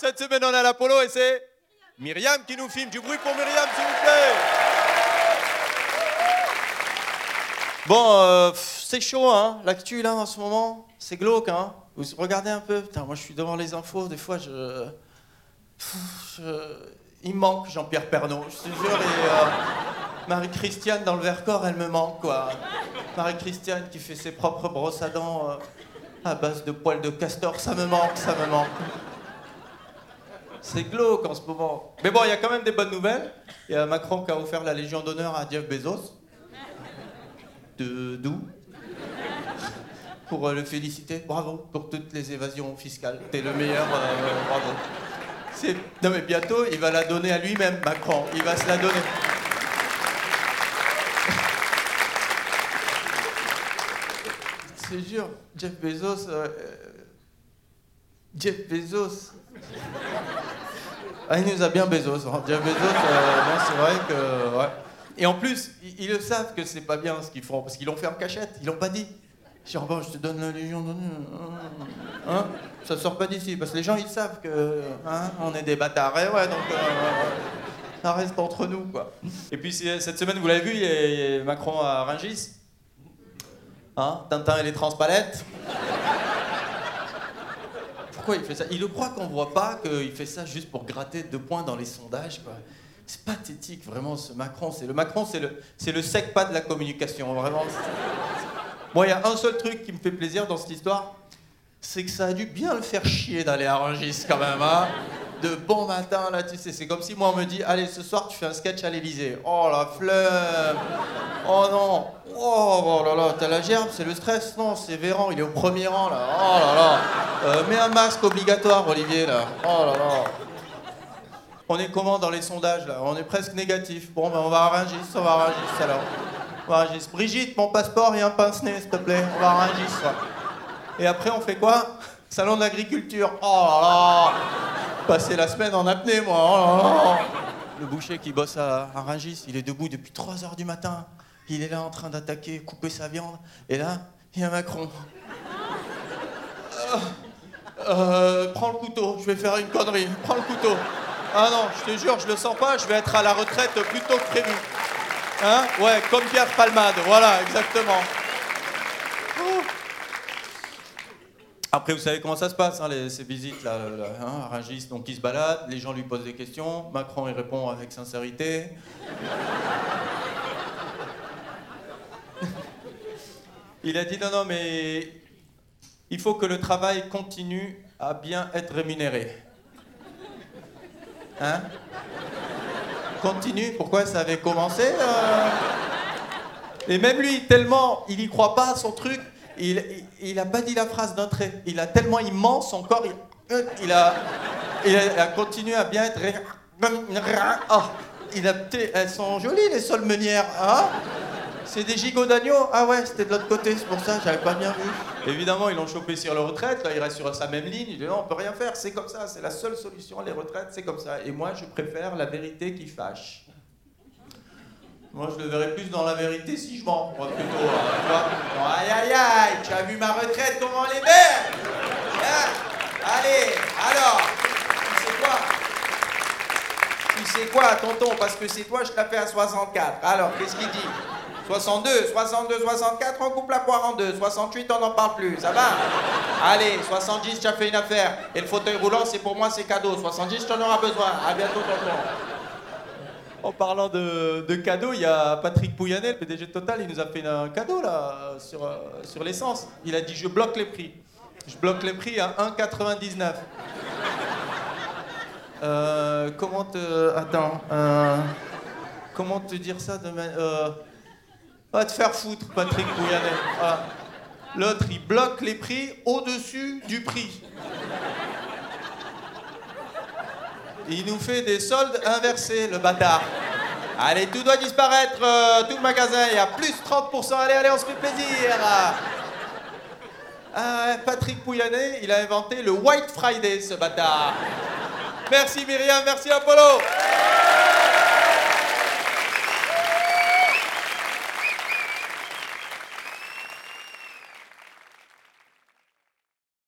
Cette semaine, on est à l'Apollo et c'est Myriam qui nous filme. Du bruit pour Myriam, s'il vous plaît. Bon, euh, c'est chaud, hein, l'actu là en ce moment. C'est glauque, hein. Vous regardez un peu. Putain, moi je suis devant les infos, des fois je. Il manque Jean-Pierre Pernaut, je te jure. Euh, Marie-Christiane dans le Vercors, elle me manque, quoi. Marie-Christiane qui fait ses propres brosses à dents euh, à base de poils de castor, ça me manque, ça me manque. C'est glauque en ce moment. Mais bon, il y a quand même des bonnes nouvelles. Il y a Macron qui a offert la Légion d'honneur à Jeff Bezos. De d'où? Pour euh, le féliciter. Bravo pour toutes les évasions fiscales. T'es le meilleur. euh, bravo. Non mais bientôt, il va la donner à lui-même, Macron. Il va se la donner. C'est jure, Jeff Bezos. euh, Jeff Bezos. Ah, il nous a bien Bezos. hein. Jeff Bezos, euh, c'est vrai que. Ouais. Et en plus, ils, le savent que c'est pas bien ce qu'ils font, parce qu'ils l'ont fait en cachette, ils l'ont pas dit. Genre, bon, je te donne la Légion d'honneur. Hein Ça sort pas d'ici, parce que les gens, ils savent que. Hein, on est des bâtards. Et ouais, donc. euh, ça reste entre nous, quoi. Et puis, cette semaine, vous l'avez vu, il y a- il y a Macron à Rungis? Hein? Tintin et les transpalettes? Il le croit qu'on voit pas qu'il fait ça juste pour gratter deux points dans les sondages. C'est pathétique, vraiment, ce Macron. C'est le Macron, c'est le, c'est le sec pas de la communication, vraiment. Moi, il y a un seul truc qui me fait plaisir dans cette histoire, c'est que ça a dû bien le faire chier d'aller à Rungis quand même, hein. De bon matin, là, tu sais, c'est comme si moi on me dit, allez, ce soir tu fais un sketch à l'Elysée. Oh la flemme Oh non Oh, oh là là, t'as la gerbe, c'est le stress Non, c'est Véran, il est au premier rang là. Oh là là Euh, Mets un masque obligatoire, Olivier, là. Oh là là On est comment dans les sondages là? On est presque négatif. Bon, ben on va Rungis, on va Rungis alors. On va. Brigitte, mon passeport et un pince-nez, s'il te plaît. On va Rungis. ouais. Et après, on fait quoi? Salon d'agriculture. Oh là là Passer la semaine en apnée, moi. Oh là là Le boucher qui bosse à, à Rungis, il est debout depuis 3 heures du matin. Il est là en train d'attaquer, couper sa viande. Et là, il y a Macron. Euh, euh, prends le couteau, je vais faire une connerie. Prends le couteau. Ah non, je te jure, je le sens pas, je vais être à la retraite plus tôt que prévu. Hein? Ouais, comme Pierre Palmade, voilà, exactement. Après, vous savez comment ça se passe, hein, ces visites là, là, hein, donc il se balade, les gens lui posent des questions, Macron il répond avec sincérité. Il a dit non, non, mais il faut que le travail continue à bien être rémunéré. Hein? Continue Pourquoi ça avait commencé euh? Et même lui, tellement il y croit pas à son truc, il, il, a pas dit la phrase d'entrée. Il a tellement immense son corps, il, a, a, continué à bien être. Oh, il a, elles sont jolies les sols meunières, hein? C'est des gigots d'agneau Ah ouais, c'était de l'autre côté, c'est pour ça, j'avais pas bien vu. Évidemment, ils l'ont chopé sur la retraite, là il reste sur sa même ligne, il dit non, on peut rien faire, c'est comme ça, c'est la seule solution, les retraites, c'est comme ça. Et moi, je préfère la vérité qui fâche. Moi, je le verrais plus dans la vérité si je mens, moi, plutôt. hein, aïe, aïe, aïe, tu as vu ma retraite, comment elle est Hein Allez, alors, tu sais quoi? Tu sais quoi, tonton? Parce que c'est toi, je te la fais à 64. Alors, qu'est-ce qu'il dit? 62, 62, 64, on coupe la poire en deux. 68, on n'en parle plus, ça va? Allez, 70, tu as fait une affaire. Et le fauteuil roulant, c'est pour moi, c'est cadeau. 70, tu en auras besoin. À bientôt, tonton. En parlant de, de cadeaux, il y a Patrick Pouyanné, le PDG de Total, il nous a fait un cadeau là sur, euh, sur l'essence. Il a dit je bloque les prix. Je bloque les prix à 1,99. Euh, comment te. Attends. euh, comment te dire ça de Va te faire foutre, Patrick. Voilà. L'autre, il bloque les prix au-dessus du prix. Il nous fait des soldes inversés, le bâtard. Allez, tout doit disparaître, euh, tout le magasin, il y a plus 30%. Allez, allez, on se fait plaisir. Ah, Patrick Pouyanné, il a inventé le White Friday, ce bâtard. Merci Myriam, merci Apollo.